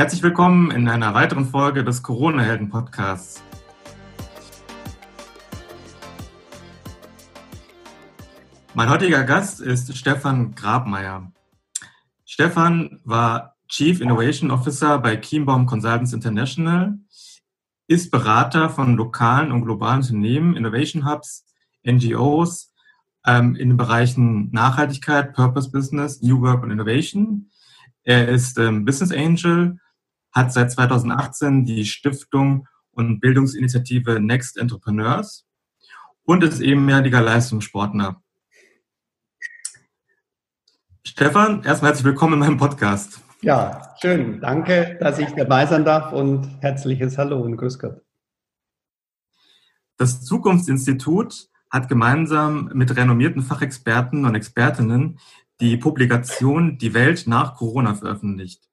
Herzlich willkommen in einer weiteren Folge des Corona-Helden-Podcasts. Mein heutiger Gast ist Stefan Grabmeier. Stefan war Chief Innovation Officer bei Kienbaum Consultants International, ist Berater von lokalen und globalen Unternehmen, Innovation Hubs, NGOs ähm, in den Bereichen Nachhaltigkeit, Purpose Business, New Work und Innovation. Er ist ähm, Business Angel, hat seit 2018 die Stiftung und Bildungsinitiative Next Entrepreneurs und ist ebenmäßiger Leistungssportler. Stefan, erstmal herzlich willkommen in meinem Podcast. Ja, schön. Danke, dass ich dabei sein darf und herzliches Hallo und Grüß Gott. Das Zukunftsinstitut hat gemeinsam mit renommierten Fachexperten und Expertinnen die Publikation Die Welt nach Corona veröffentlicht.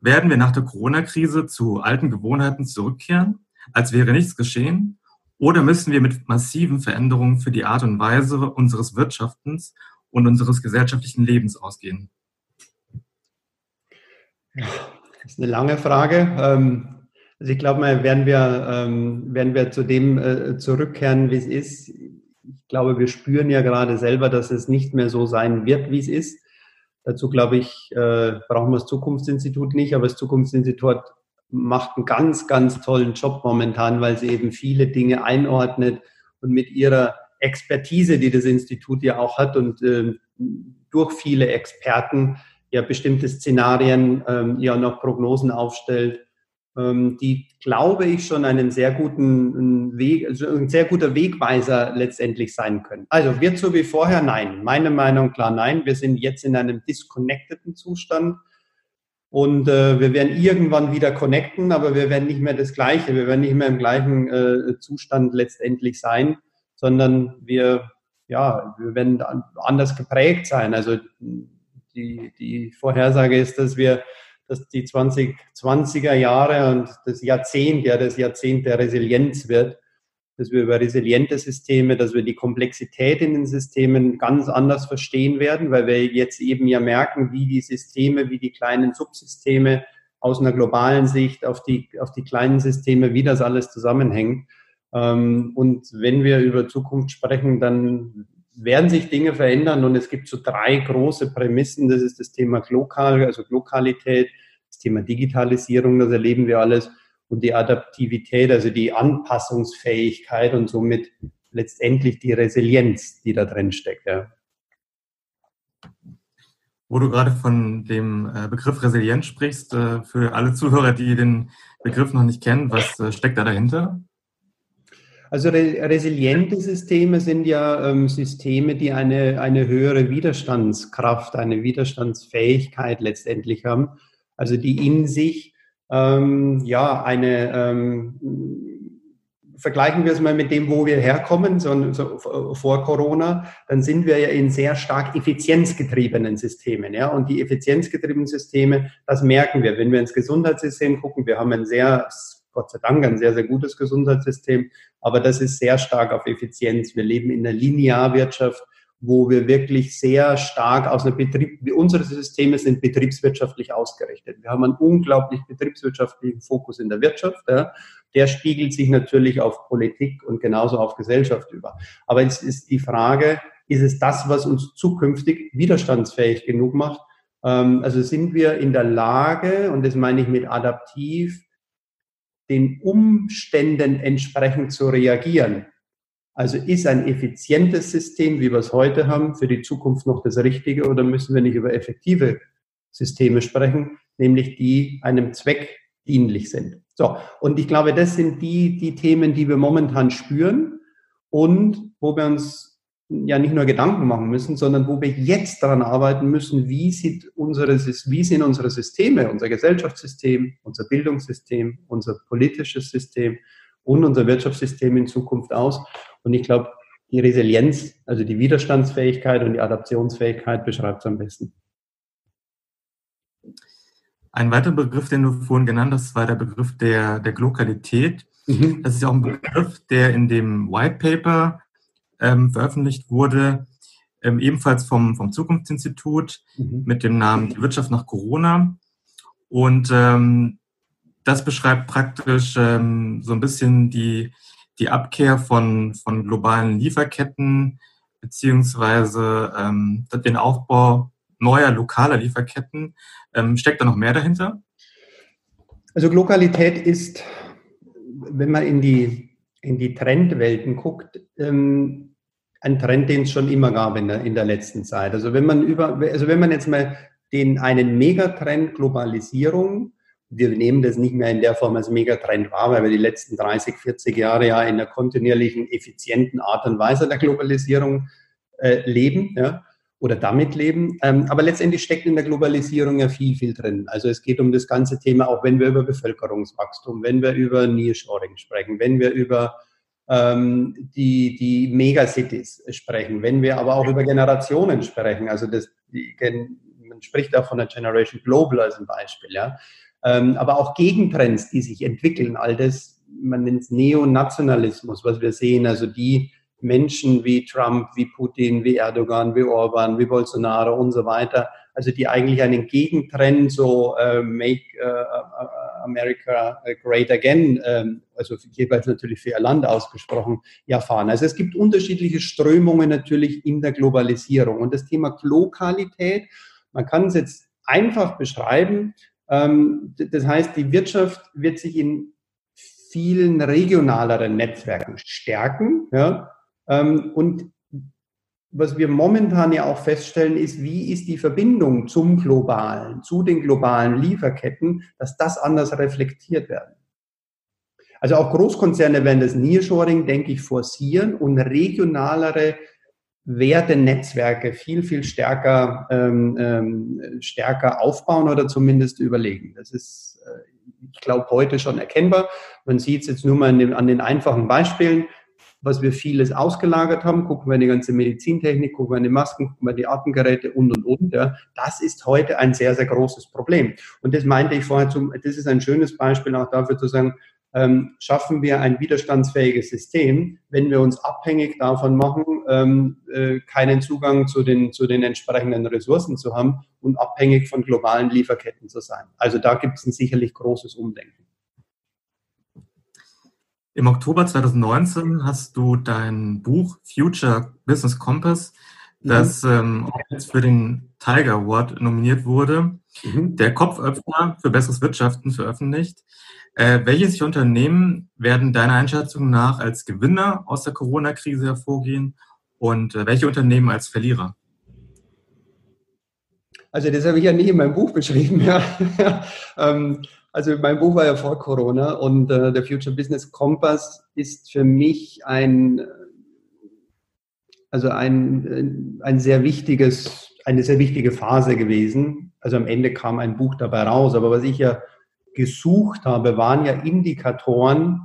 Werden wir nach der Corona-Krise zu alten Gewohnheiten zurückkehren, als wäre nichts geschehen? Oder müssen wir mit massiven Veränderungen für die Art und Weise unseres Wirtschaftens und unseres gesellschaftlichen Lebens ausgehen? Das ist eine lange Frage. Ähm, also ich glaube mal, werden wir, ähm, werden wir zu dem äh, zurückkehren, wie es ist. Ich glaube, wir spüren ja gerade selber, dass es nicht mehr so sein wird, wie es ist. Dazu glaube ich, äh, brauchen wir das Zukunftsinstitut nicht, aber das Zukunftsinstitut macht einen ganz, ganz tollen Job momentan, weil sie eben viele Dinge einordnet und mit ihrer Expertise, die das Institut ja auch hat und äh, durch viele Experten ja bestimmte Szenarien ähm, ja noch Prognosen aufstellt, ähm, die, glaube ich, schon einen sehr guten Weg, also ein sehr guter Wegweiser letztendlich sein können. Also wird so wie vorher? Nein. Meine Meinung klar nein. Wir sind jetzt in einem disconnecteden Zustand. Und äh, wir werden irgendwann wieder connecten, aber wir werden nicht mehr das Gleiche, wir werden nicht mehr im gleichen äh, Zustand letztendlich sein, sondern wir, ja, wir werden anders geprägt sein. Also die, die Vorhersage ist, dass wir dass die 2020er Jahre und das Jahrzehnt, ja, das Jahrzehnt der Resilienz wird, dass wir über resiliente Systeme, dass wir die Komplexität in den Systemen ganz anders verstehen werden, weil wir jetzt eben ja merken, wie die Systeme, wie die kleinen Subsysteme aus einer globalen Sicht auf die, auf die kleinen Systeme, wie das alles zusammenhängt. Ähm, und wenn wir über Zukunft sprechen, dann werden sich Dinge verändern und es gibt so drei große Prämissen. Das ist das Thema Lokal, also Lokalität, das Thema Digitalisierung, das erleben wir alles und die Adaptivität, also die Anpassungsfähigkeit und somit letztendlich die Resilienz, die da drin steckt. Ja. Wo du gerade von dem äh, Begriff Resilienz sprichst, äh, für alle Zuhörer, die den Begriff noch nicht kennen, was äh, steckt da dahinter? Also resiliente Systeme sind ja ähm, Systeme, die eine, eine höhere Widerstandskraft, eine Widerstandsfähigkeit letztendlich haben. Also die in sich ähm, ja eine ähm, vergleichen wir es mal mit dem, wo wir herkommen, so, so, vor Corona, dann sind wir ja in sehr stark effizienzgetriebenen Systemen. Ja? Und die effizienzgetriebenen Systeme, das merken wir. Wenn wir ins Gesundheitssystem gucken, wir haben ein sehr Gott sei Dank ein sehr, sehr gutes Gesundheitssystem, aber das ist sehr stark auf Effizienz. Wir leben in einer Linearwirtschaft, wo wir wirklich sehr stark aus einer Betrieb, unsere Systeme sind betriebswirtschaftlich ausgerichtet. Wir haben einen unglaublich betriebswirtschaftlichen Fokus in der Wirtschaft. Ja. Der spiegelt sich natürlich auf Politik und genauso auf Gesellschaft über. Aber es ist die Frage, ist es das, was uns zukünftig widerstandsfähig genug macht? Ähm, also sind wir in der Lage, und das meine ich mit adaptiv, den Umständen entsprechend zu reagieren. Also ist ein effizientes System, wie wir es heute haben, für die Zukunft noch das Richtige oder müssen wir nicht über effektive Systeme sprechen, nämlich die einem Zweck dienlich sind. So, und ich glaube, das sind die, die Themen, die wir momentan spüren und wo wir uns ja nicht nur Gedanken machen müssen, sondern wo wir jetzt daran arbeiten müssen, wie, sieht unsere, wie sind unsere Systeme, unser Gesellschaftssystem, unser Bildungssystem, unser politisches System und unser Wirtschaftssystem in Zukunft aus. Und ich glaube, die Resilienz, also die Widerstandsfähigkeit und die Adaptionsfähigkeit beschreibt es am besten. Ein weiterer Begriff, den du vorhin genannt hast, war der Begriff der, der Glokalität. Mhm. Das ist ja auch ein Begriff, der in dem White Paper ähm, veröffentlicht wurde, ähm, ebenfalls vom, vom Zukunftsinstitut mhm. mit dem Namen Die Wirtschaft nach Corona. Und ähm, das beschreibt praktisch ähm, so ein bisschen die, die Abkehr von, von globalen Lieferketten beziehungsweise ähm, den Aufbau neuer lokaler Lieferketten. Ähm, steckt da noch mehr dahinter? Also Globalität ist, wenn man in die, in die Trendwelten guckt, ähm, ein Trend, den es schon immer gab in der, in der letzten Zeit. Also wenn man über, also wenn man jetzt mal den einen Megatrend Globalisierung wir nehmen das nicht mehr in der Form als Megatrend wahr, weil wir die letzten 30, 40 Jahre ja in einer kontinuierlichen, effizienten Art und Weise der Globalisierung äh, leben ja, oder damit leben. Ähm, aber letztendlich steckt in der Globalisierung ja viel, viel drin. Also es geht um das ganze Thema, auch wenn wir über Bevölkerungswachstum, wenn wir über Nearshoring sprechen, wenn wir über ähm, die, die Megacities sprechen, wenn wir aber auch über Generationen sprechen. Also das, die, man spricht auch von der Generation Global als ein Beispiel. Ja ähm, aber auch Gegentrends, die sich entwickeln, all das, man nennt es Neonationalismus, was wir sehen, also die Menschen wie Trump, wie Putin, wie Erdogan, wie Orban, wie Bolsonaro und so weiter, also die eigentlich einen Gegentrend, so äh, Make äh, America Great Again, äh, also jeweils natürlich für ihr Land ausgesprochen, ja fahren. Also es gibt unterschiedliche Strömungen natürlich in der Globalisierung. Und das Thema Lokalität, man kann es jetzt einfach beschreiben, ähm, das heißt, die Wirtschaft wird sich in vielen regionaleren Netzwerken stärken. Ja? Ähm, und was wir momentan ja auch feststellen, ist, wie ist die Verbindung zum globalen, zu den globalen Lieferketten, dass das anders reflektiert werden. Also auch Großkonzerne werden das Nearshoring, denke ich, forcieren und regionalere Wertenetzwerke viel, viel stärker, ähm, ähm, stärker aufbauen oder zumindest überlegen. Das ist, äh, ich glaube, heute schon erkennbar. Man sieht es jetzt nur mal den, an den einfachen Beispielen, was wir vieles ausgelagert haben. Gucken wir die ganze Medizintechnik, gucken wir die Masken, gucken wir die Atemgeräte und, und, und. Ja. Das ist heute ein sehr, sehr großes Problem. Und das meinte ich vorher, zum, das ist ein schönes Beispiel auch dafür zu sagen, ähm, schaffen wir ein widerstandsfähiges System, wenn wir uns abhängig davon machen, ähm, äh, keinen Zugang zu den, zu den entsprechenden Ressourcen zu haben und abhängig von globalen Lieferketten zu sein. Also da gibt es ein sicherlich großes Umdenken. Im Oktober 2019 hast du dein Buch Future Business Compass, das mhm. ähm, jetzt für den Tiger Award nominiert wurde, mhm. der Kopföffner für besseres Wirtschaften veröffentlicht. Äh, welche Unternehmen werden deiner Einschätzung nach als Gewinner aus der Corona-Krise hervorgehen und äh, welche Unternehmen als Verlierer? Also das habe ich ja nie in meinem Buch beschrieben. Ja. ähm, also mein Buch war ja vor Corona und äh, der Future Business Compass ist für mich ein, also ein, ein sehr wichtiges, eine sehr wichtige Phase gewesen. Also am Ende kam ein Buch dabei raus, aber was ich ja gesucht habe, waren ja Indikatoren,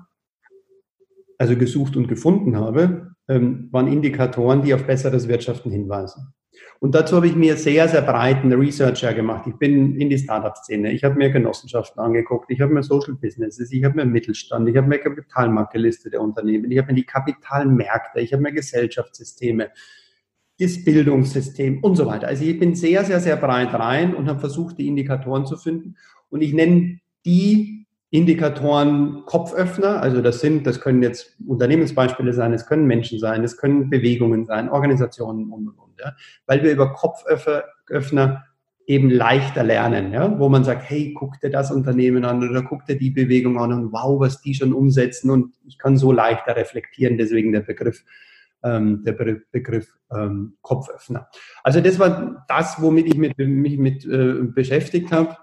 also gesucht und gefunden habe, ähm, waren Indikatoren, die auf besseres Wirtschaften hinweisen. Und dazu habe ich mir sehr, sehr breiten Researcher gemacht. Ich bin in die Startup-Szene, ich habe mir Genossenschaften angeguckt, ich habe mir Social Businesses, ich habe mir Mittelstand, ich habe mir Kapitalmarktgelistete Unternehmen, ich habe mir die Kapitalmärkte, ich habe mir Gesellschaftssysteme, das Bildungssystem und so weiter. Also ich bin sehr, sehr, sehr breit rein und habe versucht, die Indikatoren zu finden. Und ich nenne die Indikatoren Kopföffner, also das sind, das können jetzt Unternehmensbeispiele sein, es können Menschen sein, es können Bewegungen sein, Organisationen und, und, ja, weil wir über Kopföffner eben leichter lernen, ja, wo man sagt, hey, guck dir das Unternehmen an oder guck dir die Bewegung an und wow, was die schon umsetzen und ich kann so leichter reflektieren, deswegen der Begriff, ähm, der Be Begriff ähm, Kopföffner. Also das war das, womit ich mit, mich mit äh, beschäftigt habe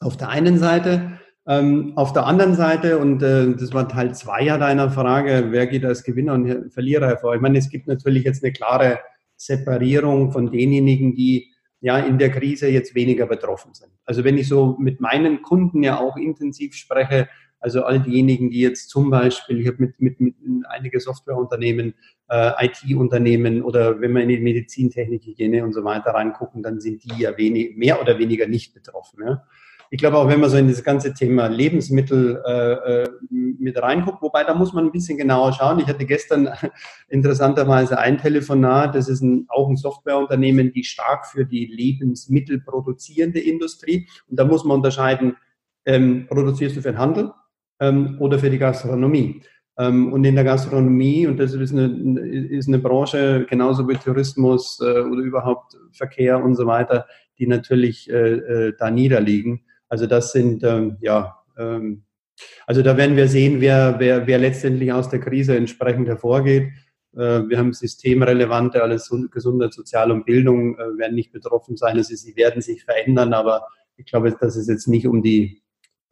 auf der einen Seite. Ähm, auf der anderen Seite, und äh, das war Teil zwei ja deiner Frage, wer geht als Gewinner und Verlierer hervor? Ich meine, es gibt natürlich jetzt eine klare Separierung von denjenigen, die ja in der Krise jetzt weniger betroffen sind. Also wenn ich so mit meinen Kunden ja auch intensiv spreche, also all diejenigen, die jetzt zum Beispiel, ich habe mit, mit, mit einige Softwareunternehmen, äh, IT-Unternehmen oder wenn wir in die Medizintechnik, Hygiene und so weiter reingucken, dann sind die ja wenig, mehr oder weniger nicht betroffen. Ja. Ich glaube auch, wenn man so in das ganze Thema Lebensmittel äh, äh mit reinguckt, wobei da muss man ein bisschen genauer schauen. Ich hatte gestern interessanterweise ein Telefonat, das ist ein, auch ein Softwareunternehmen, die stark für die Lebensmittel produzierende Industrie. Und da muss man unterscheiden, ähm, produzierst du für den Handel ähm, oder für die Gastronomie. Ähm, und in der Gastronomie, und das ist eine, ist eine Branche, genauso wie Tourismus äh, oder überhaupt Verkehr und so weiter, die natürlich äh, äh, da niederliegen. Also das sind, ähm, ja, ähm, also da werden wir sehen, wer, wer, wer letztendlich aus der Krise entsprechend hervorgeht. Wir haben systemrelevante, alles Gesundheit, Sozial und Bildung werden nicht betroffen sein. Also sie werden sich verändern, aber ich glaube, dass es jetzt nicht um die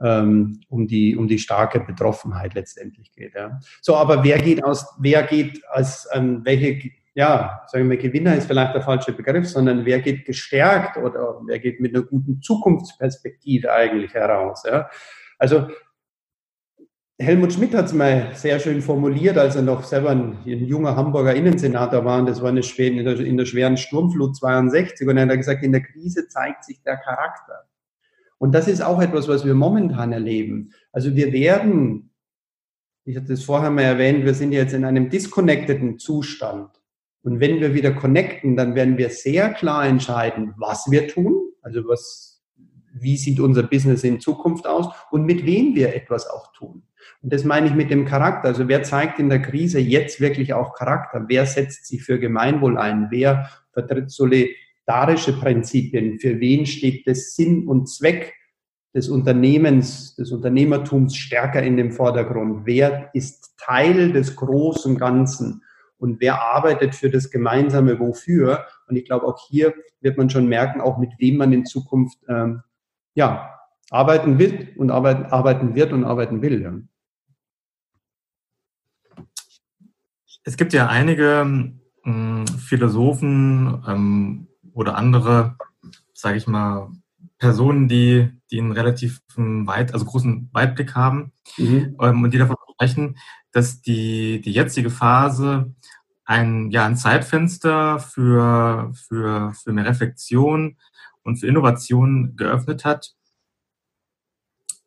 ähm, um, die, um die starke Betroffenheit letztendlich geht. Ja. So, aber wer geht aus, wer geht als, ähm, welche, ja, sagen wir, Gewinner ist vielleicht der falsche Begriff, sondern wer geht gestärkt oder wer geht mit einer guten Zukunftsperspektive eigentlich heraus. Ja. Also Helmut Schmidt hat es mal sehr schön formuliert, als er noch selber ein, ein junger Hamburger Innensenator war. Und das war eine schweren, in, der, in der schweren Sturmflut 62. Und er hat gesagt, in der Krise zeigt sich der Charakter. Und das ist auch etwas, was wir momentan erleben. Also wir werden, ich hatte es vorher mal erwähnt, wir sind jetzt in einem disconnecteden Zustand. Und wenn wir wieder connecten, dann werden wir sehr klar entscheiden, was wir tun, also was, wie sieht unser Business in Zukunft aus und mit wem wir etwas auch tun. Und das meine ich mit dem Charakter. Also wer zeigt in der Krise jetzt wirklich auch Charakter? Wer setzt sich für Gemeinwohl ein? Wer vertritt solidarische Prinzipien. Für wen steht das Sinn und Zweck des Unternehmens, des Unternehmertums stärker in dem Vordergrund? Wer ist Teil des großen Ganzen? Und wer arbeitet für das gemeinsame Wofür? Und ich glaube, auch hier wird man schon merken, auch mit wem man in Zukunft ähm, ja, arbeiten wird und arbeiten, arbeiten wird und arbeiten will. Ja. Es gibt ja einige ähm, Philosophen ähm, oder andere, sage ich mal, Personen, die, die einen relativ weit, also großen Weitblick haben mhm. ähm, und die davon sprechen, dass die, die jetzige Phase ein, ja, ein Zeitfenster für, für, für mehr Reflexion und für Innovation geöffnet hat.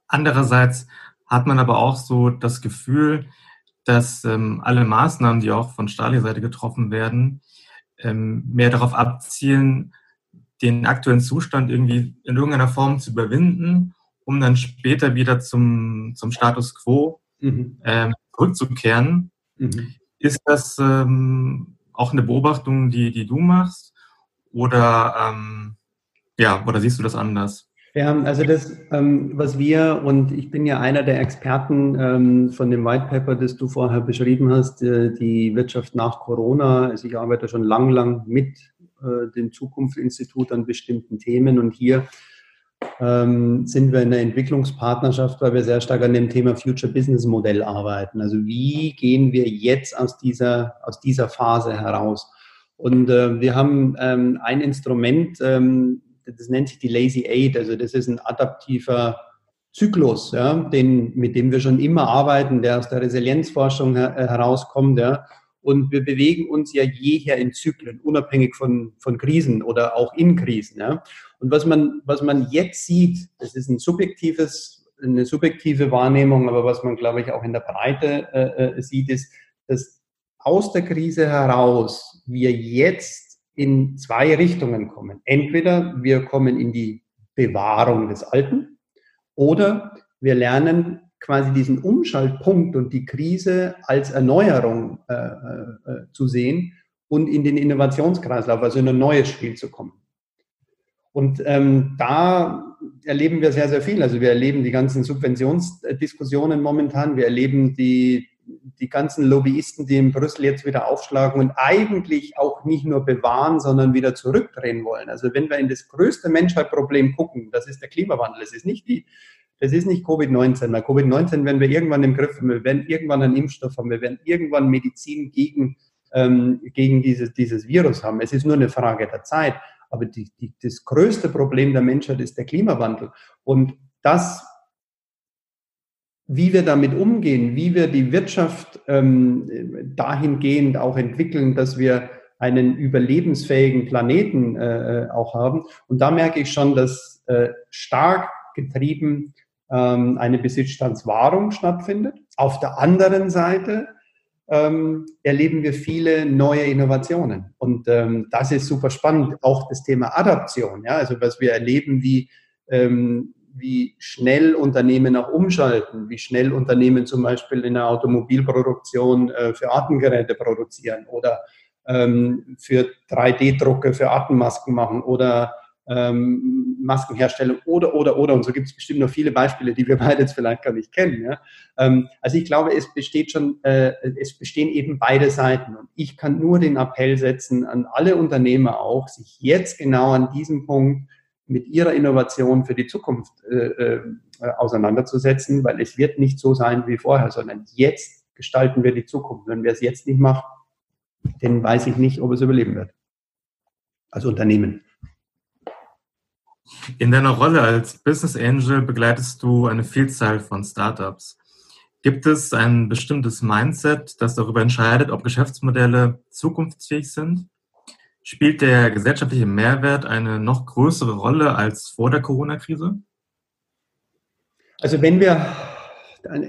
Andererseits hat man aber auch so das Gefühl, dass ähm, alle Maßnahmen, die auch von staatlicher Seite getroffen werden, ähm, mehr darauf abzielen, den aktuellen Zustand irgendwie in irgendeiner Form zu überwinden, um dann später wieder zum, zum Status quo mhm. ähm, zurückzukehren. Mhm. Ist das ähm, auch eine Beobachtung, die, die du machst? Oder, ähm, ja, oder siehst du das anders? Ja, also das, ähm, was wir, und ich bin ja einer der Experten ähm, von dem White Paper, das du vorher beschrieben hast, äh, die Wirtschaft nach Corona. Also ich arbeite schon lang, lang mit äh, dem Zukunftsinstitut an bestimmten Themen und hier ähm, sind wir in der Entwicklungspartnerschaft, weil wir sehr stark an dem Thema Future Business Modell arbeiten. Also wie gehen wir jetzt aus dieser, aus dieser Phase heraus? Und äh, wir haben ähm, ein Instrument, ähm, das nennt sich die Lazy Aid. Also das ist ein adaptiver Zyklus, ja, den, mit dem wir schon immer arbeiten, der aus der Resilienzforschung her äh, herauskommt. Ja. Und wir bewegen uns ja jeher in Zyklen, unabhängig von, von Krisen oder auch in Krisen. Ja. Und was man, was man jetzt sieht, das ist ein subjektives, eine subjektive Wahrnehmung, aber was man, glaube ich, auch in der Breite äh, äh sieht, ist, dass aus der Krise heraus wir jetzt in zwei Richtungen kommen. Entweder wir kommen in die Bewahrung des Alten oder wir lernen quasi diesen Umschaltpunkt und die Krise als Erneuerung äh, äh, zu sehen und in den Innovationskreislauf, also in ein neues Spiel zu kommen. Und ähm, da erleben wir sehr, sehr viel. Also wir erleben die ganzen Subventionsdiskussionen momentan. Wir erleben die die ganzen Lobbyisten, die in Brüssel jetzt wieder aufschlagen und eigentlich auch nicht nur bewahren, sondern wieder zurückdrehen wollen. Also wenn wir in das größte Menschheitsproblem gucken, das ist der Klimawandel. Es ist nicht die, das ist nicht Covid-19. Weil Covid-19 werden wir irgendwann im Griff haben. Wir werden irgendwann einen Impfstoff haben. Wir werden irgendwann Medizin gegen, ähm, gegen dieses, dieses Virus haben. Es ist nur eine Frage der Zeit. Aber die, die, das größte Problem der Menschheit ist der Klimawandel. Und das wie wir damit umgehen, wie wir die Wirtschaft ähm, dahingehend auch entwickeln, dass wir einen überlebensfähigen Planeten äh, äh, auch haben. Und da merke ich schon, dass äh, stark getrieben ähm, eine Besitzstandswahrung stattfindet. Auf der anderen Seite ähm, erleben wir viele neue Innovationen. Und ähm, das ist super spannend. Auch das Thema Adaption, ja, also was wir erleben, wie, ähm, wie schnell Unternehmen auch umschalten, wie schnell Unternehmen zum Beispiel in der Automobilproduktion äh, für Atemgeräte produzieren oder ähm, für 3D-Drucke für Atemmasken machen oder ähm, Maskenherstellung oder, oder, oder. Und so gibt es bestimmt noch viele Beispiele, die wir beide jetzt vielleicht gar nicht kennen. Ja? Ähm, also ich glaube, es besteht schon, äh, es bestehen eben beide Seiten. Und ich kann nur den Appell setzen an alle Unternehmer auch, sich jetzt genau an diesem Punkt mit ihrer Innovation für die Zukunft äh, äh, auseinanderzusetzen, weil es wird nicht so sein wie vorher, sondern jetzt gestalten wir die Zukunft. Wenn wir es jetzt nicht machen, dann weiß ich nicht, ob es überleben wird. Als Unternehmen. In deiner Rolle als Business Angel begleitest du eine Vielzahl von Startups. Gibt es ein bestimmtes Mindset, das darüber entscheidet, ob Geschäftsmodelle zukunftsfähig sind? Spielt der gesellschaftliche Mehrwert eine noch größere Rolle als vor der Corona-Krise? Also wenn wir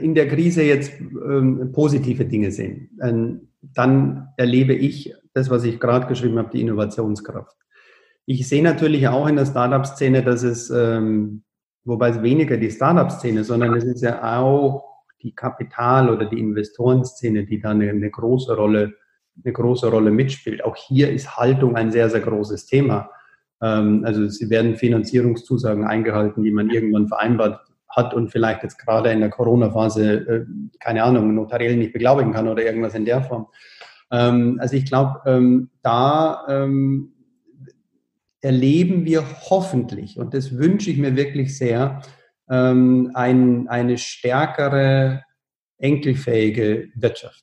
in der Krise jetzt ähm, positive Dinge sehen, ähm, dann erlebe ich das, was ich gerade geschrieben habe, die Innovationskraft. Ich sehe natürlich auch in der Startup-Szene, dass es, ähm, wobei es weniger die Startup-Szene, sondern es ist ja auch die Kapital- oder die Investorenszene, die da eine, eine große Rolle, eine große Rolle mitspielt. Auch hier ist Haltung ein sehr, sehr großes Thema. Ähm, also sie werden Finanzierungszusagen eingehalten, die man irgendwann vereinbart hat und vielleicht jetzt gerade in der Corona-Phase, äh, keine Ahnung, notariell nicht beglaubigen kann oder irgendwas in der Form. Ähm, also ich glaube, ähm, da ähm, erleben wir hoffentlich, und das wünsche ich mir wirklich sehr, ähm, ein, eine stärkere, enkelfähige Wirtschaft.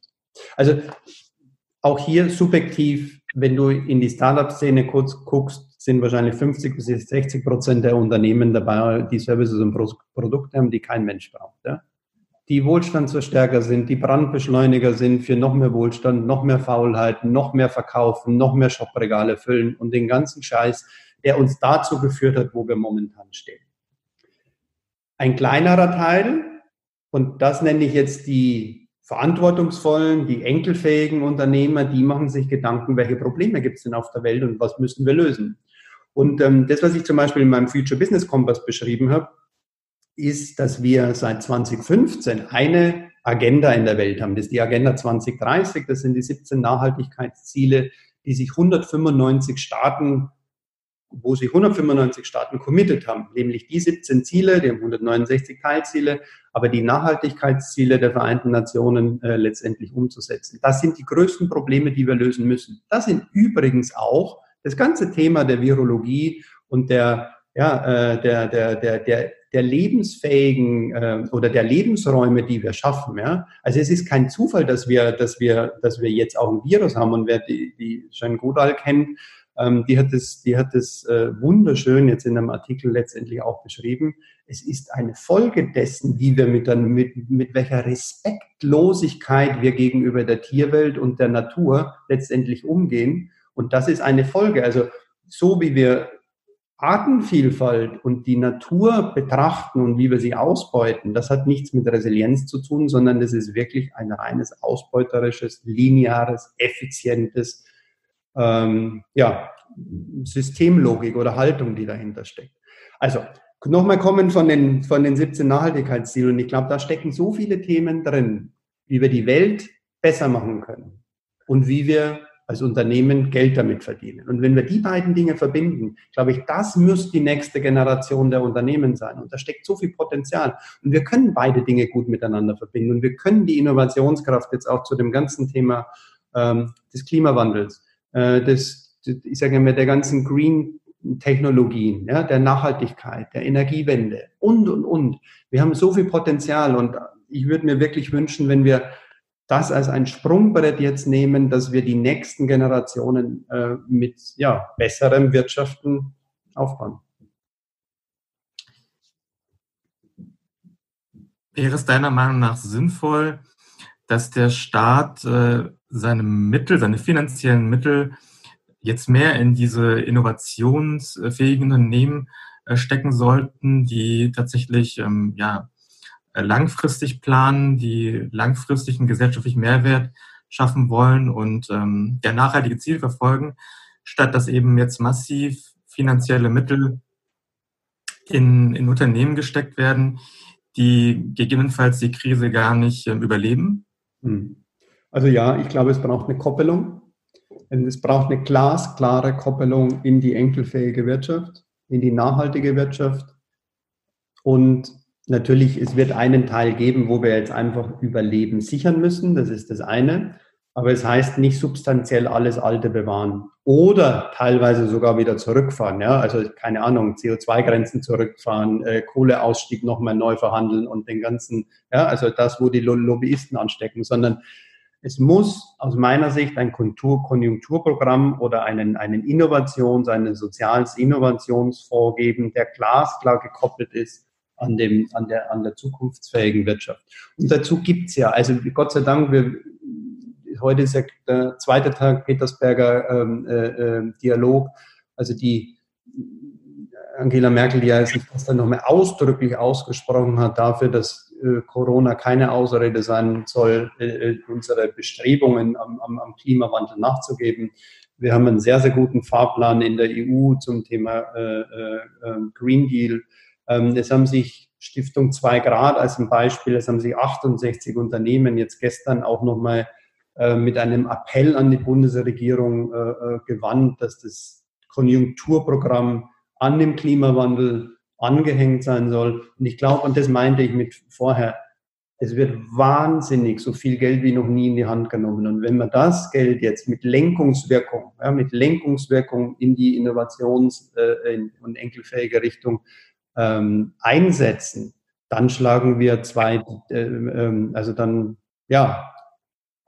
Also auch hier subjektiv, wenn du in die Startup-Szene kurz guckst, sind wahrscheinlich 50 bis 60 Prozent der Unternehmen dabei, die Services und Produkte haben, die kein Mensch braucht. Ja? Die Wohlstandsverstärker sind, die Brandbeschleuniger sind für noch mehr Wohlstand, noch mehr Faulheit, noch mehr Verkaufen, noch mehr Shopregale füllen und den ganzen Scheiß, der uns dazu geführt hat, wo wir momentan stehen. Ein kleinerer Teil, und das nenne ich jetzt die verantwortungsvollen, die enkelfähigen Unternehmer, die machen sich Gedanken, welche Probleme gibt es denn auf der Welt und was müssen wir lösen. Und ähm, das, was ich zum Beispiel in meinem Future Business Compass beschrieben habe, ist, dass wir seit 2015 eine Agenda in der Welt haben. Das ist die Agenda 2030. Das sind die 17 Nachhaltigkeitsziele, die sich 195 Staaten, wo sich 195 Staaten committed haben, nämlich die 17 Ziele, die haben 169 Teilziele, aber die Nachhaltigkeitsziele der Vereinten Nationen äh, letztendlich umzusetzen. Das sind die größten Probleme, die wir lösen müssen. Das sind übrigens auch das ganze Thema der Virologie und der, ja, äh, der, der, der, der, der lebensfähigen äh, oder der Lebensräume, die wir schaffen. Ja? Also es ist kein Zufall, dass wir, dass wir, dass wir jetzt auch ein Virus haben und wer die, die Jeanne Godal kennt, ähm, die hat es, die hat es äh, wunderschön jetzt in einem Artikel letztendlich auch beschrieben. Es ist eine Folge dessen, wie wir mit, dann, mit, mit welcher Respektlosigkeit wir gegenüber der Tierwelt und der Natur letztendlich umgehen. Und das ist eine Folge. Also so wie wir Artenvielfalt und die Natur betrachten und wie wir sie ausbeuten, das hat nichts mit Resilienz zu tun, sondern das ist wirklich ein reines ausbeuterisches, lineares, effizientes ähm, ja, Systemlogik oder Haltung, die dahinter steckt. Also nochmal kommen von den, von den 17 Nachhaltigkeitszielen. Und ich glaube, da stecken so viele Themen drin, wie wir die Welt besser machen können und wie wir als Unternehmen Geld damit verdienen. Und wenn wir die beiden Dinge verbinden, glaube ich, das muss die nächste Generation der Unternehmen sein. Und da steckt so viel Potenzial. Und wir können beide Dinge gut miteinander verbinden. Und wir können die Innovationskraft jetzt auch zu dem ganzen Thema ähm, des Klimawandels, äh, des, ich sage mal, der ganzen Green Technologien, ja, der Nachhaltigkeit, der Energiewende und, und, und. Wir haben so viel Potenzial und ich würde mir wirklich wünschen, wenn wir das als ein Sprungbrett jetzt nehmen, dass wir die nächsten Generationen äh, mit ja, besserem Wirtschaften aufbauen. Wäre es deiner Meinung nach sinnvoll, dass der Staat äh, seine Mittel, seine finanziellen Mittel jetzt mehr in diese innovationsfähigen Unternehmen äh, stecken sollten, die tatsächlich ähm, ja, langfristig planen, die langfristigen gesellschaftlichen Mehrwert schaffen wollen und ähm, der nachhaltige Ziel verfolgen, statt dass eben jetzt massiv finanzielle Mittel in, in Unternehmen gesteckt werden, die gegebenenfalls die Krise gar nicht äh, überleben? Hm. Also ja, ich glaube, es braucht eine Koppelung. Es braucht eine glasklare Koppelung in die enkelfähige Wirtschaft, in die nachhaltige Wirtschaft. Und natürlich, es wird einen Teil geben, wo wir jetzt einfach Überleben sichern müssen. Das ist das eine. Aber es heißt nicht substanziell alles Alte bewahren oder teilweise sogar wieder zurückfahren. Ja? Also keine Ahnung, CO2-Grenzen zurückfahren, äh, Kohleausstieg nochmal neu verhandeln und den ganzen, ja, also das, wo die Lobbyisten anstecken, sondern es muss aus meiner Sicht ein Konjunkturprogramm oder einen, einen Innovations-, einen soziales Innovationsfonds geben, der glasklar gekoppelt ist an, dem, an, der, an der zukunftsfähigen Wirtschaft. Und dazu gibt's ja, also Gott sei Dank, wir, heute ist ja der zweite Tag Petersberger ähm, äh, äh, Dialog. Also die Angela Merkel, die ja sich dann nochmal ausdrücklich ausgesprochen hat dafür, dass äh, Corona keine Ausrede sein soll, äh, äh, unsere Bestrebungen am, am, am, Klimawandel nachzugeben. Wir haben einen sehr, sehr guten Fahrplan in der EU zum Thema äh, ähm, Green Deal. Ähm, es haben sich Stiftung 2 Grad als ein Beispiel, es haben sich 68 Unternehmen jetzt gestern auch nochmal äh, mit einem Appell an die Bundesregierung äh, äh, gewandt, dass das Konjunkturprogramm an dem Klimawandel angehängt sein soll. Und ich glaube, und das meinte ich mit vorher, es wird wahnsinnig so viel Geld wie noch nie in die Hand genommen. Und wenn wir das Geld jetzt mit Lenkungswirkung, ja, mit Lenkungswirkung in die Innovations- und enkelfähige Richtung ähm, einsetzen, dann schlagen wir zwei, äh, äh, also dann, ja,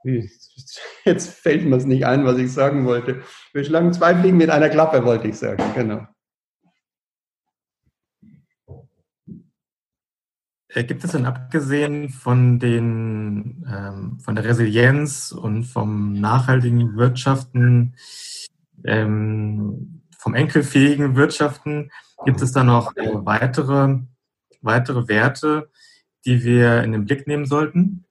Jetzt fällt mir es nicht ein, was ich sagen wollte. Wir schlagen zwei Fliegen mit einer Klappe, wollte ich sagen. Genau. Äh, gibt es denn abgesehen von, den, ähm, von der Resilienz und vom nachhaltigen Wirtschaften, ähm, vom enkelfähigen Wirtschaften, gibt es da noch äh, weitere, weitere Werte, die wir in den Blick nehmen sollten?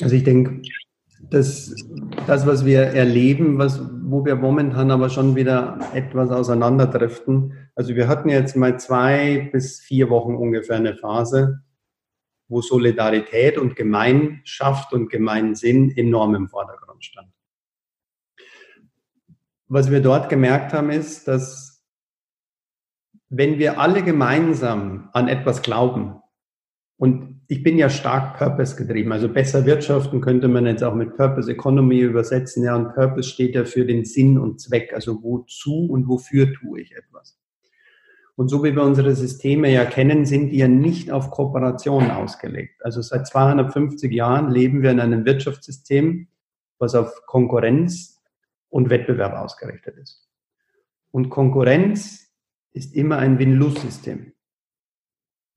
Also ich denke, dass das, was wir erleben, was, wo wir momentan aber schon wieder etwas auseinanderdriften. Also wir hatten jetzt mal zwei bis vier Wochen ungefähr eine Phase, wo Solidarität und Gemeinschaft und Gemeinsinn enorm im Vordergrund stand. Was wir dort gemerkt haben, ist, dass wenn wir alle gemeinsam an etwas glauben, und ich bin ja stark Purpose getrieben. Also besser wirtschaften könnte man jetzt auch mit Purpose Economy übersetzen. Ja, und Purpose steht ja für den Sinn und Zweck. Also wozu und wofür tue ich etwas? Und so wie wir unsere Systeme ja kennen, sind die ja nicht auf Kooperation ausgelegt. Also seit 250 Jahren leben wir in einem Wirtschaftssystem, was auf Konkurrenz und Wettbewerb ausgerichtet ist. Und Konkurrenz ist immer ein Win-Lose-System.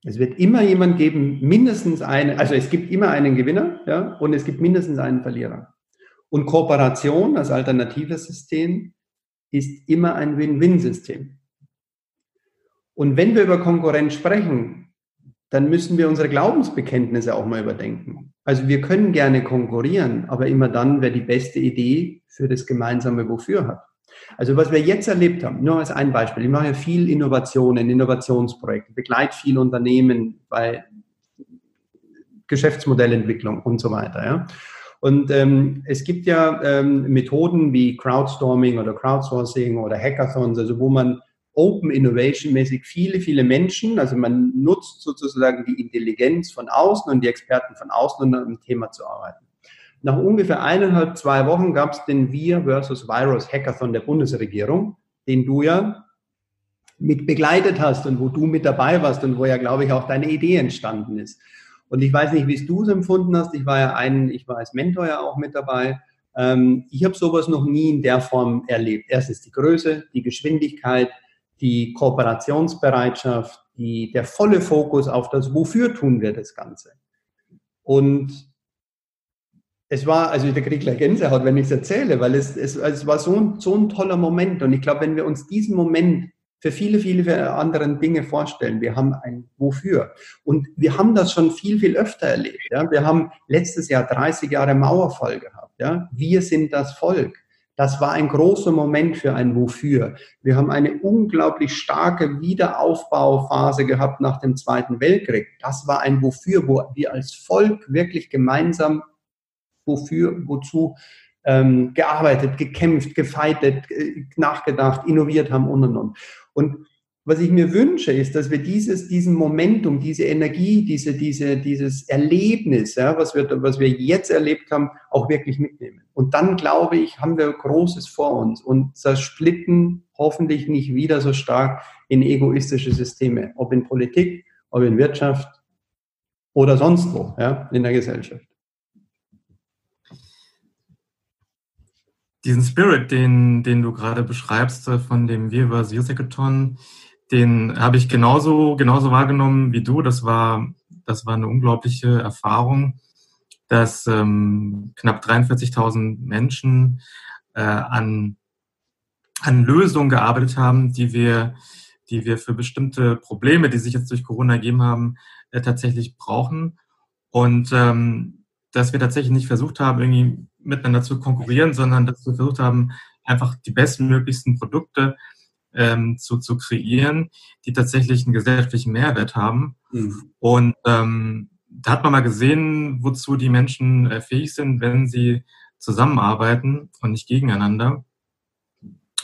Es wird immer jemand geben, mindestens einen, also es gibt immer einen Gewinner, ja, und es gibt mindestens einen Verlierer. Und Kooperation als alternatives System ist immer ein Win-Win-System. Und wenn wir über Konkurrenz sprechen, dann müssen wir unsere Glaubensbekenntnisse auch mal überdenken. Also wir können gerne konkurrieren, aber immer dann, wer die beste Idee für das gemeinsame Wofür hat. Also was wir jetzt erlebt haben, nur als ein Beispiel, ich mache ja viel Innovationen, Innovationsprojekte, begleite viele Unternehmen bei Geschäftsmodellentwicklung und so weiter. Ja. Und ähm, es gibt ja ähm, Methoden wie Crowdstorming oder Crowdsourcing oder Hackathons, also wo man Open Innovation mäßig viele, viele Menschen, also man nutzt sozusagen die Intelligenz von außen und die Experten von außen, um an einem Thema zu arbeiten. Nach ungefähr eineinhalb, zwei Wochen gab es den Wir versus Virus Hackathon der Bundesregierung, den du ja mit begleitet hast und wo du mit dabei warst und wo ja, glaube ich, auch deine Idee entstanden ist. Und ich weiß nicht, wie du es empfunden hast. Ich war ja ein, ich war als Mentor ja auch mit dabei. Ähm, ich habe sowas noch nie in der Form erlebt. Erstens die Größe, die Geschwindigkeit, die Kooperationsbereitschaft, die, der volle Fokus auf das, wofür tun wir das Ganze. Und es war, also der kriege gleich Gänsehaut, wenn ich es erzähle, weil es, es, es war so ein, so ein toller Moment. Und ich glaube, wenn wir uns diesen Moment für viele, viele andere Dinge vorstellen, wir haben ein Wofür. Und wir haben das schon viel, viel öfter erlebt. Ja? Wir haben letztes Jahr 30 Jahre Mauerfall gehabt. Ja? Wir sind das Volk. Das war ein großer Moment für ein Wofür. Wir haben eine unglaublich starke Wiederaufbauphase gehabt nach dem Zweiten Weltkrieg. Das war ein Wofür, wo wir als Volk wirklich gemeinsam wofür, wozu ähm, gearbeitet, gekämpft, gefeitet, äh, nachgedacht, innoviert haben und und und. Und was ich mir wünsche, ist, dass wir dieses, diesen Momentum, diese Energie, diese, diese, dieses Erlebnis, ja, was, wir, was wir jetzt erlebt haben, auch wirklich mitnehmen. Und dann, glaube ich, haben wir Großes vor uns und zersplitten hoffentlich nicht wieder so stark in egoistische Systeme, ob in Politik, ob in Wirtschaft oder sonst wo ja, in der Gesellschaft. diesen Spirit, den, den du gerade beschreibst äh, von dem Youth Hackathon, den habe ich genauso, genauso wahrgenommen wie du. Das war, das war eine unglaubliche Erfahrung, dass ähm, knapp 43.000 Menschen äh, an, an Lösungen gearbeitet haben, die wir, die wir für bestimmte Probleme, die sich jetzt durch Corona ergeben haben, äh, tatsächlich brauchen. Und ähm, dass wir tatsächlich nicht versucht haben, irgendwie miteinander zu konkurrieren, sondern dass wir versucht haben, einfach die bestmöglichsten Produkte ähm, zu, zu kreieren, die tatsächlich einen gesellschaftlichen Mehrwert haben. Mhm. Und ähm, da hat man mal gesehen, wozu die Menschen äh, fähig sind, wenn sie zusammenarbeiten und nicht gegeneinander.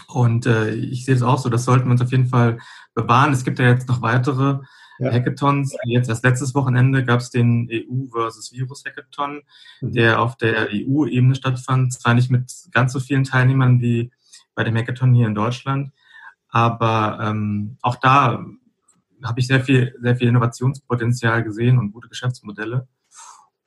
Und äh, ich sehe es auch so, das sollten wir uns auf jeden Fall bewahren. Es gibt ja jetzt noch weitere ja. Hackathons. Jetzt erst letztes Wochenende gab es den EU versus Virus Hackathon, mhm. der auf der EU-Ebene stattfand. Zwar nicht mit ganz so vielen Teilnehmern wie bei dem Hackathon hier in Deutschland, aber ähm, auch da habe ich sehr viel, sehr viel Innovationspotenzial gesehen und gute Geschäftsmodelle.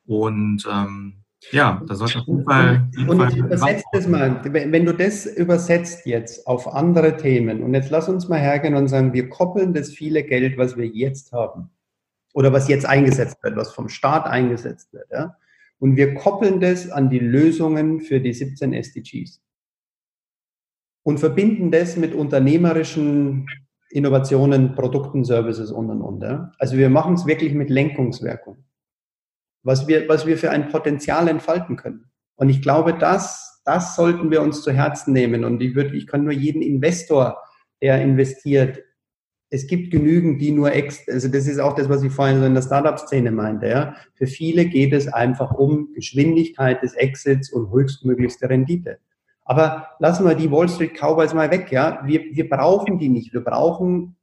Und ähm, ja, da sollte auf jeden Fall. Und, und übersetzt das mal, wenn du das übersetzt jetzt auf andere Themen und jetzt lass uns mal hergehen und sagen, wir koppeln das viele Geld, was wir jetzt haben oder was jetzt eingesetzt wird, was vom Staat eingesetzt wird, ja, und wir koppeln das an die Lösungen für die 17 SDGs und verbinden das mit unternehmerischen Innovationen, Produkten, Services und und und. Ja. Also wir machen es wirklich mit Lenkungswirkung was wir, was wir für ein Potenzial entfalten können. Und ich glaube, das, das sollten wir uns zu Herzen nehmen. Und ich würde, ich kann nur jeden Investor, der investiert, es gibt genügend, die nur ex, also das ist auch das, was ich vorhin so in der Startup-Szene meinte, ja. Für viele geht es einfach um Geschwindigkeit des Exits und höchstmöglichste Rendite. Aber lassen wir die Wall Street Cowboys mal weg, ja. Wir, wir brauchen die nicht. Wir brauchen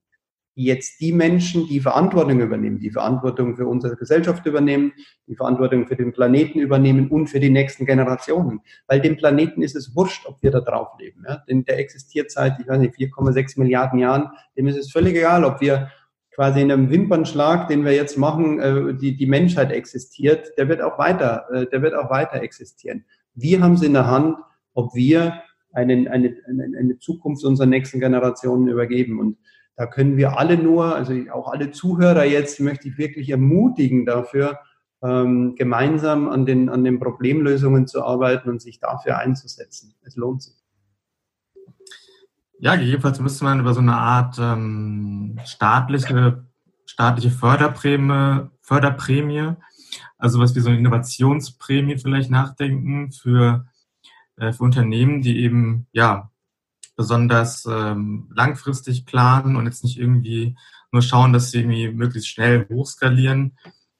jetzt die Menschen, die Verantwortung übernehmen, die Verantwortung für unsere Gesellschaft übernehmen, die Verantwortung für den Planeten übernehmen und für die nächsten Generationen. Weil dem Planeten ist es wurscht, ob wir da drauf leben. Ja? Denn der existiert seit, ich weiß nicht, 4,6 Milliarden Jahren. Dem ist es völlig egal, ob wir quasi in einem Wimpernschlag, den wir jetzt machen, äh, die, die Menschheit existiert, der wird auch weiter, äh, der wird auch weiter existieren. Wir haben es in der Hand, ob wir einen, eine, eine, Zukunft unserer nächsten Generationen übergeben. Und da können wir alle nur, also auch alle Zuhörer jetzt, möchte ich wirklich ermutigen dafür, ähm, gemeinsam an den, an den Problemlösungen zu arbeiten und sich dafür einzusetzen. Es lohnt sich. Ja, gegebenenfalls müsste man über so eine Art ähm, staatliche, staatliche Förderprämie, Förderprämie, also was wie so eine Innovationsprämie vielleicht nachdenken für, äh, für Unternehmen, die eben ja besonders ähm, langfristig planen und jetzt nicht irgendwie nur schauen, dass sie irgendwie möglichst schnell hochskalieren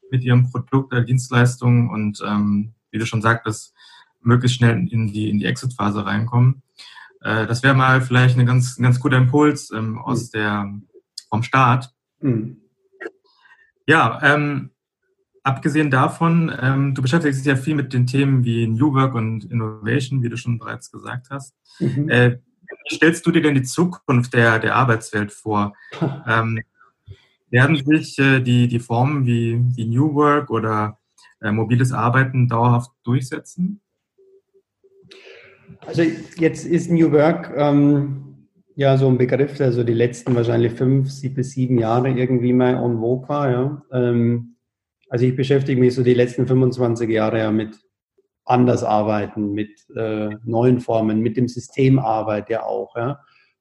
mit ihrem Produkt oder Dienstleistung und ähm, wie du schon sagtest, möglichst schnell in die, in die Exit-Phase reinkommen. Äh, das wäre mal vielleicht ein ganz, ein ganz guter Impuls ähm, aus mhm. der, vom Start. Mhm. Ja, ähm, abgesehen davon, ähm, du beschäftigst dich ja viel mit den Themen wie New Work und Innovation, wie du schon bereits gesagt hast. Mhm. Äh, wie stellst du dir denn die Zukunft der, der Arbeitswelt vor? Ähm, werden sich äh, die, die Formen wie, wie New Work oder äh, mobiles Arbeiten dauerhaft durchsetzen? Also jetzt ist New Work ähm, ja so ein Begriff, der so die letzten wahrscheinlich fünf bis sieben Jahre irgendwie mal en vogue war. Ja. Ähm, also ich beschäftige mich so die letzten 25 Jahre ja mit anders arbeiten, mit äh, neuen Formen, mit dem Systemarbeit ja auch. Ja?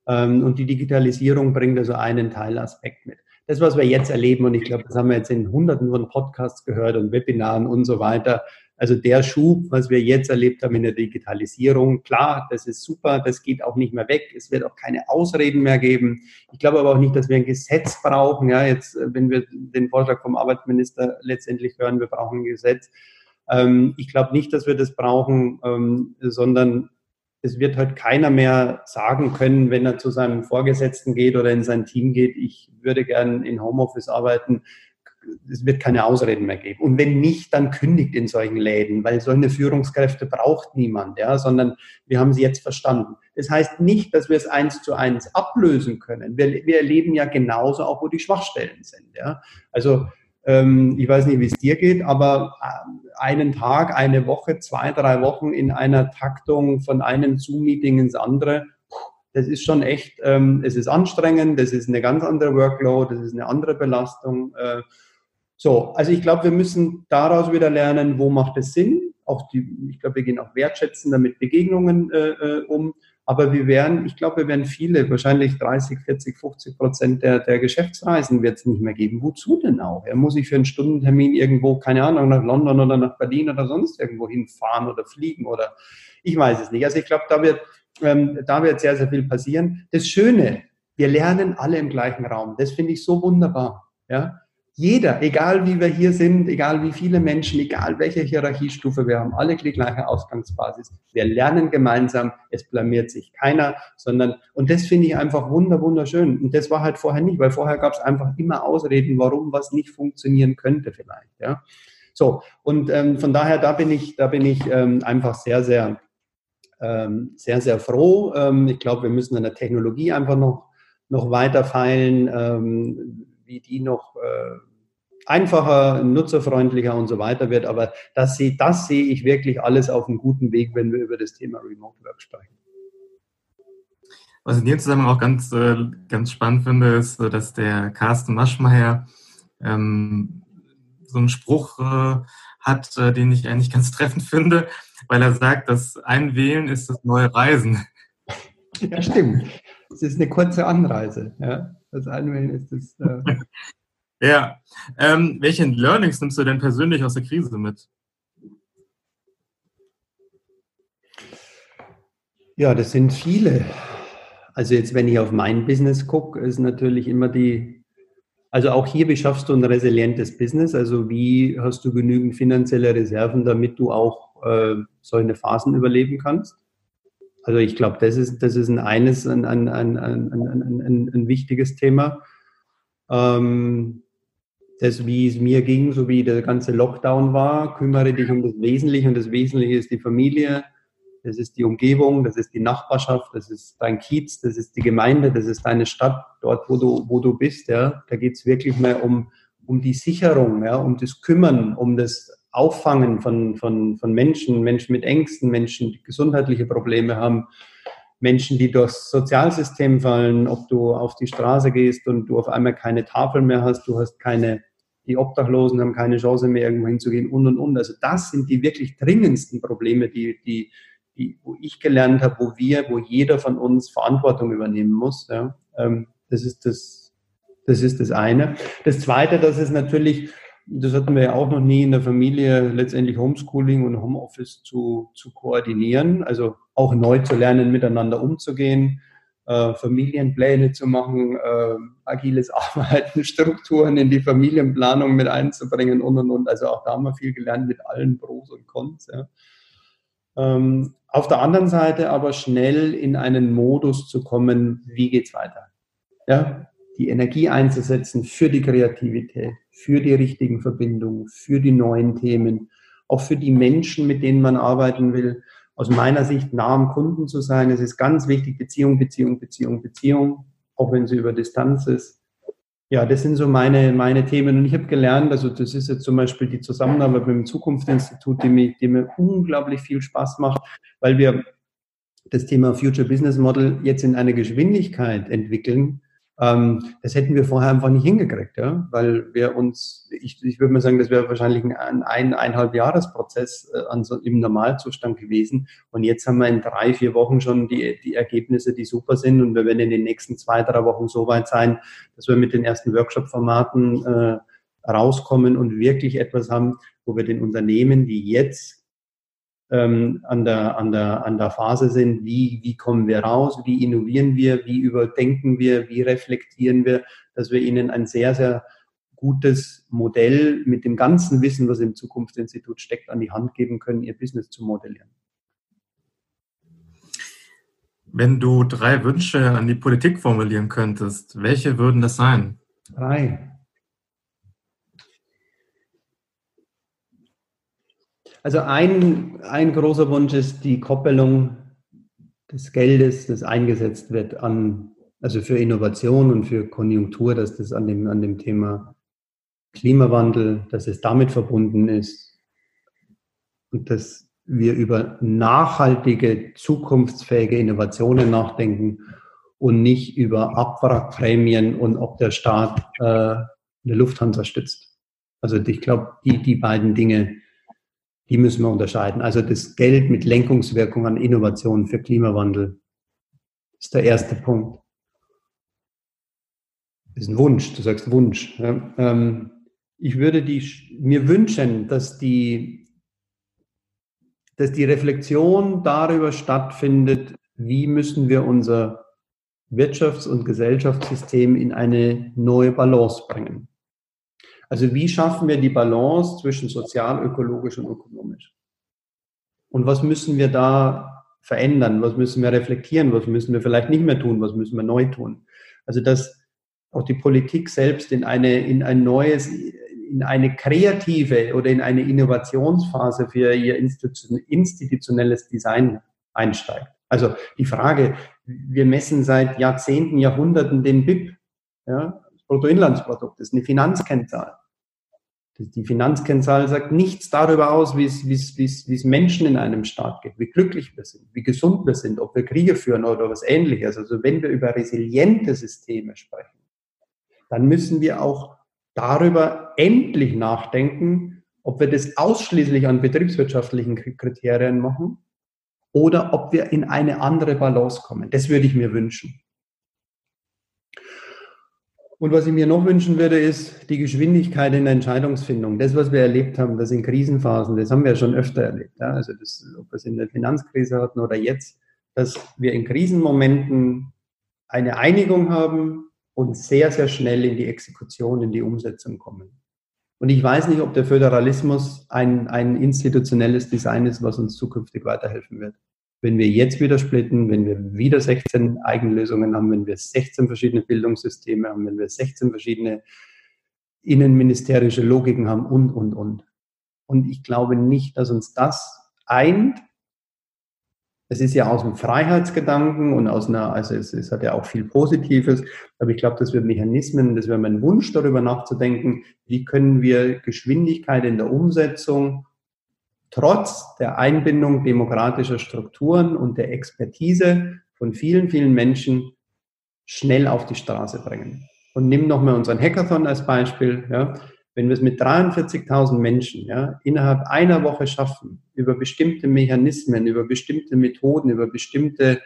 Ähm, und die Digitalisierung bringt also einen Teilaspekt mit. Das, was wir jetzt erleben, und ich glaube, das haben wir jetzt in hunderten von Podcasts gehört und Webinaren und so weiter, also der Schub, was wir jetzt erlebt haben in der Digitalisierung, klar, das ist super, das geht auch nicht mehr weg. Es wird auch keine Ausreden mehr geben. Ich glaube aber auch nicht, dass wir ein Gesetz brauchen. Ja, jetzt, wenn wir den Vorschlag vom Arbeitsminister letztendlich hören, wir brauchen ein Gesetz. Ähm, ich glaube nicht, dass wir das brauchen, ähm, sondern es wird halt keiner mehr sagen können, wenn er zu seinem Vorgesetzten geht oder in sein Team geht, ich würde gern in Homeoffice arbeiten. Es wird keine Ausreden mehr geben. Und wenn nicht, dann kündigt in solchen Läden, weil solche Führungskräfte braucht niemand, ja, sondern wir haben sie jetzt verstanden. Das heißt nicht, dass wir es eins zu eins ablösen können. Wir, wir erleben ja genauso auch, wo die Schwachstellen sind, ja. Also, ähm, ich weiß nicht, wie es dir geht, aber äh, einen Tag, eine Woche, zwei, drei Wochen in einer Taktung von einem Zoom-Meeting ins andere, das ist schon echt, ähm, es ist anstrengend, das ist eine ganz andere Workload, das ist eine andere Belastung. Äh, so, also ich glaube, wir müssen daraus wieder lernen, wo macht es Sinn. Auch die, ich glaube, wir gehen auch wertschätzender mit Begegnungen äh, äh um. Aber wir werden, ich glaube, wir werden viele, wahrscheinlich 30, 40, 50 Prozent der, der Geschäftsreisen wird es nicht mehr geben. Wozu denn auch? Er muss sich für einen Stundentermin irgendwo, keine Ahnung, nach London oder nach Berlin oder sonst irgendwo hinfahren oder fliegen oder ich weiß es nicht. Also ich glaube, da wird, ähm, da wird sehr, sehr viel passieren. Das Schöne, wir lernen alle im gleichen Raum. Das finde ich so wunderbar. Ja, jeder, egal wie wir hier sind, egal wie viele Menschen, egal welche Hierarchiestufe, wir haben alle die gleiche Ausgangsbasis. Wir lernen gemeinsam, es blamiert sich keiner, sondern, und das finde ich einfach wunder, wunderschön. Und das war halt vorher nicht, weil vorher gab es einfach immer Ausreden, warum was nicht funktionieren könnte vielleicht, ja. So, und ähm, von daher, da bin ich, da bin ich ähm, einfach sehr, sehr, ähm, sehr, sehr froh. Ähm, ich glaube, wir müssen an der Technologie einfach noch, noch weiter feilen ähm, wie die noch äh, einfacher, nutzerfreundlicher und so weiter wird. Aber das, sehe, das sehe ich wirklich alles auf einem guten Weg, wenn wir über das Thema Remote Work sprechen. Was ich in dem Zusammenhang auch ganz, äh, ganz spannend finde, ist, dass der Carsten Maschmeyer ähm, so einen Spruch äh, hat, äh, den ich eigentlich ganz treffend finde, weil er sagt, dass ein Wählen ist das neue Reisen. Ja, stimmt. Es ist eine kurze Anreise. Ja. Das Einwählen ist das. Äh ja. Ähm, welche Learnings nimmst du denn persönlich aus der Krise mit? Ja, das sind viele. Also jetzt, wenn ich auf mein Business gucke, ist natürlich immer die, also auch hier, wie schaffst du ein resilientes Business? Also wie hast du genügend finanzielle Reserven, damit du auch äh, solche Phasen überleben kannst? Also ich glaube, das ist, das ist ein eines, ein, ein, ein, ein, ein, ein wichtiges Thema. Ähm, das, wie es mir ging, so wie der ganze Lockdown war, kümmere dich um das Wesentliche und das Wesentliche ist die Familie, das ist die Umgebung, das ist die Nachbarschaft, das ist dein Kiez, das ist die Gemeinde, das ist deine Stadt, dort, wo du, wo du bist. Ja. Da geht es wirklich mehr um, um die Sicherung, ja, um das Kümmern, um das Auffangen von, von, von Menschen, Menschen mit Ängsten, Menschen, die gesundheitliche Probleme haben, Menschen, die durchs Sozialsystem fallen, ob du auf die Straße gehst und du auf einmal keine Tafel mehr hast, du hast keine, die Obdachlosen haben keine Chance mehr irgendwo hinzugehen und und und. Also das sind die wirklich dringendsten Probleme, die, die, die, wo ich gelernt habe, wo wir, wo jeder von uns Verantwortung übernehmen muss. Ja. Ähm, das ist das, das ist das eine. Das zweite, das ist natürlich, das hatten wir ja auch noch nie in der Familie, letztendlich Homeschooling und Homeoffice zu, zu koordinieren, also auch neu zu lernen, miteinander umzugehen, äh, Familienpläne zu machen, äh, agiles Arbeiten, Strukturen in die Familienplanung mit einzubringen und und und. Also auch da haben wir viel gelernt mit allen Pros und Cons. Ja. Ähm, auf der anderen Seite aber schnell in einen Modus zu kommen, wie geht's weiter? Ja, die Energie einzusetzen für die Kreativität, für die richtigen Verbindungen, für die neuen Themen, auch für die Menschen, mit denen man arbeiten will. Aus meiner Sicht nah am Kunden zu sein. Es ist ganz wichtig, Beziehung, Beziehung, Beziehung, Beziehung, auch wenn sie über Distanz ist. Ja, das sind so meine, meine Themen. Und ich habe gelernt, also das ist jetzt zum Beispiel die Zusammenarbeit mit dem Zukunftsinstitut, die mir, die mir unglaublich viel Spaß macht, weil wir das Thema Future Business Model jetzt in einer Geschwindigkeit entwickeln, das hätten wir vorher einfach nicht hingekriegt, ja, weil wir uns, ich, ich würde mal sagen, das wäre wahrscheinlich ein, ein eineinhalb Jahresprozess äh, so, im Normalzustand gewesen. Und jetzt haben wir in drei, vier Wochen schon die, die Ergebnisse, die super sind. Und wir werden in den nächsten zwei, drei Wochen so weit sein, dass wir mit den ersten Workshop-Formaten äh, rauskommen und wirklich etwas haben, wo wir den Unternehmen, die jetzt ähm, an, der, an, der, an der Phase sind, wie, wie kommen wir raus, wie innovieren wir, wie überdenken wir, wie reflektieren wir, dass wir ihnen ein sehr, sehr gutes Modell mit dem ganzen Wissen, was im Zukunftsinstitut steckt, an die Hand geben können, ihr Business zu modellieren. Wenn du drei Wünsche an die Politik formulieren könntest, welche würden das sein? Drei. Also ein, ein großer Wunsch ist die Koppelung des Geldes, das eingesetzt wird an, also für Innovation und für Konjunktur, dass das an dem, an dem Thema Klimawandel, dass es damit verbunden ist und dass wir über nachhaltige, zukunftsfähige Innovationen nachdenken und nicht über Abwrackprämien und ob der Staat äh, eine Lufthansa stützt. Also ich glaube, die, die beiden Dinge die müssen wir unterscheiden. Also das Geld mit Lenkungswirkung an Innovationen für Klimawandel ist der erste Punkt. Das ist ein Wunsch, du sagst Wunsch. Ähm, ich würde die, mir wünschen, dass die, dass die Reflexion darüber stattfindet, wie müssen wir unser Wirtschafts- und Gesellschaftssystem in eine neue Balance bringen. Also wie schaffen wir die Balance zwischen sozial, ökologisch und ökonomisch? Und was müssen wir da verändern? Was müssen wir reflektieren? Was müssen wir vielleicht nicht mehr tun? Was müssen wir neu tun? Also dass auch die Politik selbst in eine, in ein neues, in eine kreative oder in eine Innovationsphase für ihr institutionelles Design einsteigt. Also die Frage, wir messen seit Jahrzehnten, Jahrhunderten den BIP, ja, Bruttoinlandsprodukt, das ist eine Finanzkennzahl. Die Finanzkennzahl sagt nichts darüber aus, wie es, wie, es, wie, es, wie es Menschen in einem Staat geht, wie glücklich wir sind, wie gesund wir sind, ob wir Kriege führen oder was ähnliches. Also wenn wir über resiliente Systeme sprechen, dann müssen wir auch darüber endlich nachdenken, ob wir das ausschließlich an betriebswirtschaftlichen Kriterien machen oder ob wir in eine andere Balance kommen. Das würde ich mir wünschen. Und was ich mir noch wünschen würde, ist die Geschwindigkeit in der Entscheidungsfindung. Das, was wir erlebt haben, das in Krisenphasen, das haben wir schon öfter erlebt. Ja? Also das, ob wir es in der Finanzkrise hatten oder jetzt, dass wir in Krisenmomenten eine Einigung haben und sehr, sehr schnell in die Exekution, in die Umsetzung kommen. Und ich weiß nicht, ob der Föderalismus ein, ein institutionelles Design ist, was uns zukünftig weiterhelfen wird wenn wir jetzt wieder splitten, wenn wir wieder 16 Eigenlösungen haben, wenn wir 16 verschiedene Bildungssysteme haben, wenn wir 16 verschiedene innenministerische Logiken haben und, und, und. Und ich glaube nicht, dass uns das eint. Es ist ja aus dem Freiheitsgedanken und aus einer, also es, es hat ja auch viel Positives, aber ich glaube, dass wir Mechanismen, das wäre mein Wunsch, darüber nachzudenken, wie können wir Geschwindigkeit in der Umsetzung trotz der Einbindung demokratischer Strukturen und der Expertise von vielen, vielen Menschen schnell auf die Straße bringen. Und nimm nochmal unseren Hackathon als Beispiel. Ja. Wenn wir es mit 43.000 Menschen ja, innerhalb einer Woche schaffen, über bestimmte Mechanismen, über bestimmte Methoden, über bestimmte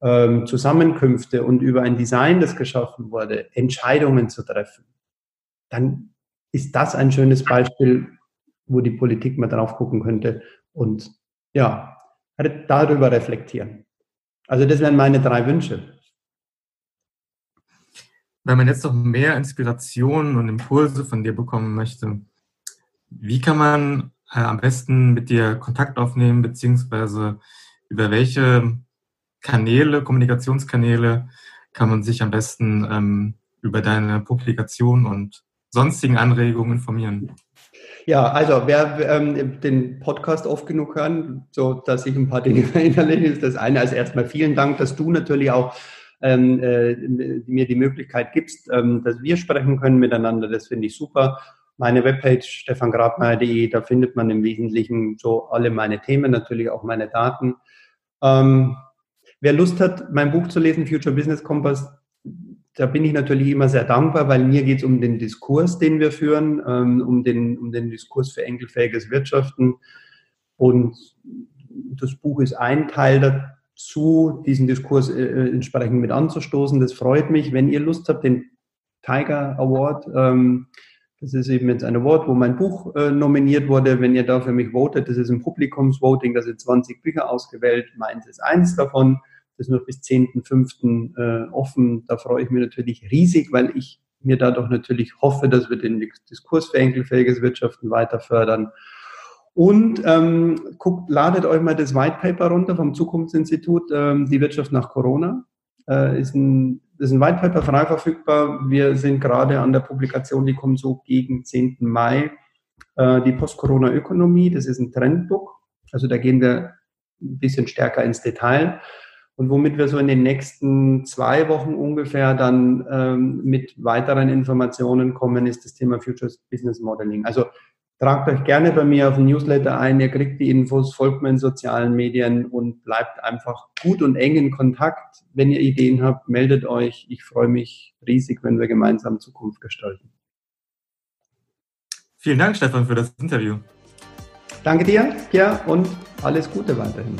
ähm, Zusammenkünfte und über ein Design, das geschaffen wurde, Entscheidungen zu treffen, dann ist das ein schönes Beispiel, wo die Politik mal drauf gucken könnte und ja, darüber reflektieren. Also das wären meine drei Wünsche. Wenn man jetzt noch mehr Inspirationen und Impulse von dir bekommen möchte, wie kann man äh, am besten mit dir Kontakt aufnehmen, beziehungsweise über welche Kanäle, Kommunikationskanäle kann man sich am besten ähm, über deine Publikation und sonstigen Anregungen informieren? Ja, also wer ähm, den Podcast oft genug hören, so dass ich ein paar Dinge verinnerliche, ist das eine. Also erstmal vielen Dank, dass du natürlich auch ähm, äh, mir die Möglichkeit gibst, ähm, dass wir sprechen können miteinander. Das finde ich super. Meine Webpage stefangrabmeier.de, da findet man im Wesentlichen so alle meine Themen, natürlich auch meine Daten. Ähm, wer Lust hat, mein Buch zu lesen, Future Business Compass, da bin ich natürlich immer sehr dankbar, weil mir geht es um den Diskurs, den wir führen, ähm, um, den, um den Diskurs für enkelfähiges Wirtschaften. Und das Buch ist ein Teil dazu, diesen Diskurs äh, äh, entsprechend mit anzustoßen. Das freut mich. Wenn ihr Lust habt, den Tiger Award, ähm, das ist eben jetzt ein Award, wo mein Buch äh, nominiert wurde. Wenn ihr da für mich votet, das ist ein Publikumsvoting, da sind 20 Bücher ausgewählt. Meins ist eins davon. Das ist noch bis 10.05. Äh, offen. Da freue ich mich natürlich riesig, weil ich mir dadurch natürlich hoffe, dass wir den Diskurs für enkelfähiges Wirtschaften weiter fördern. Und ähm, guckt, ladet euch mal das White Paper runter vom Zukunftsinstitut, ähm, die Wirtschaft nach Corona. Äh, ist ein, ist ein White Paper frei verfügbar. Wir sind gerade an der Publikation, die kommt so gegen 10. Mai. Äh, die Post-Corona-Ökonomie, das ist ein Trendbook. Also da gehen wir ein bisschen stärker ins Detail. Und womit wir so in den nächsten zwei Wochen ungefähr dann ähm, mit weiteren Informationen kommen, ist das Thema Futures Business Modeling. Also tragt euch gerne bei mir auf den Newsletter ein, ihr kriegt die Infos, folgt mir in sozialen Medien und bleibt einfach gut und eng in Kontakt. Wenn ihr Ideen habt, meldet euch. Ich freue mich riesig, wenn wir gemeinsam Zukunft gestalten. Vielen Dank, Stefan, für das Interview. Danke dir, Pierre, und alles Gute weiterhin.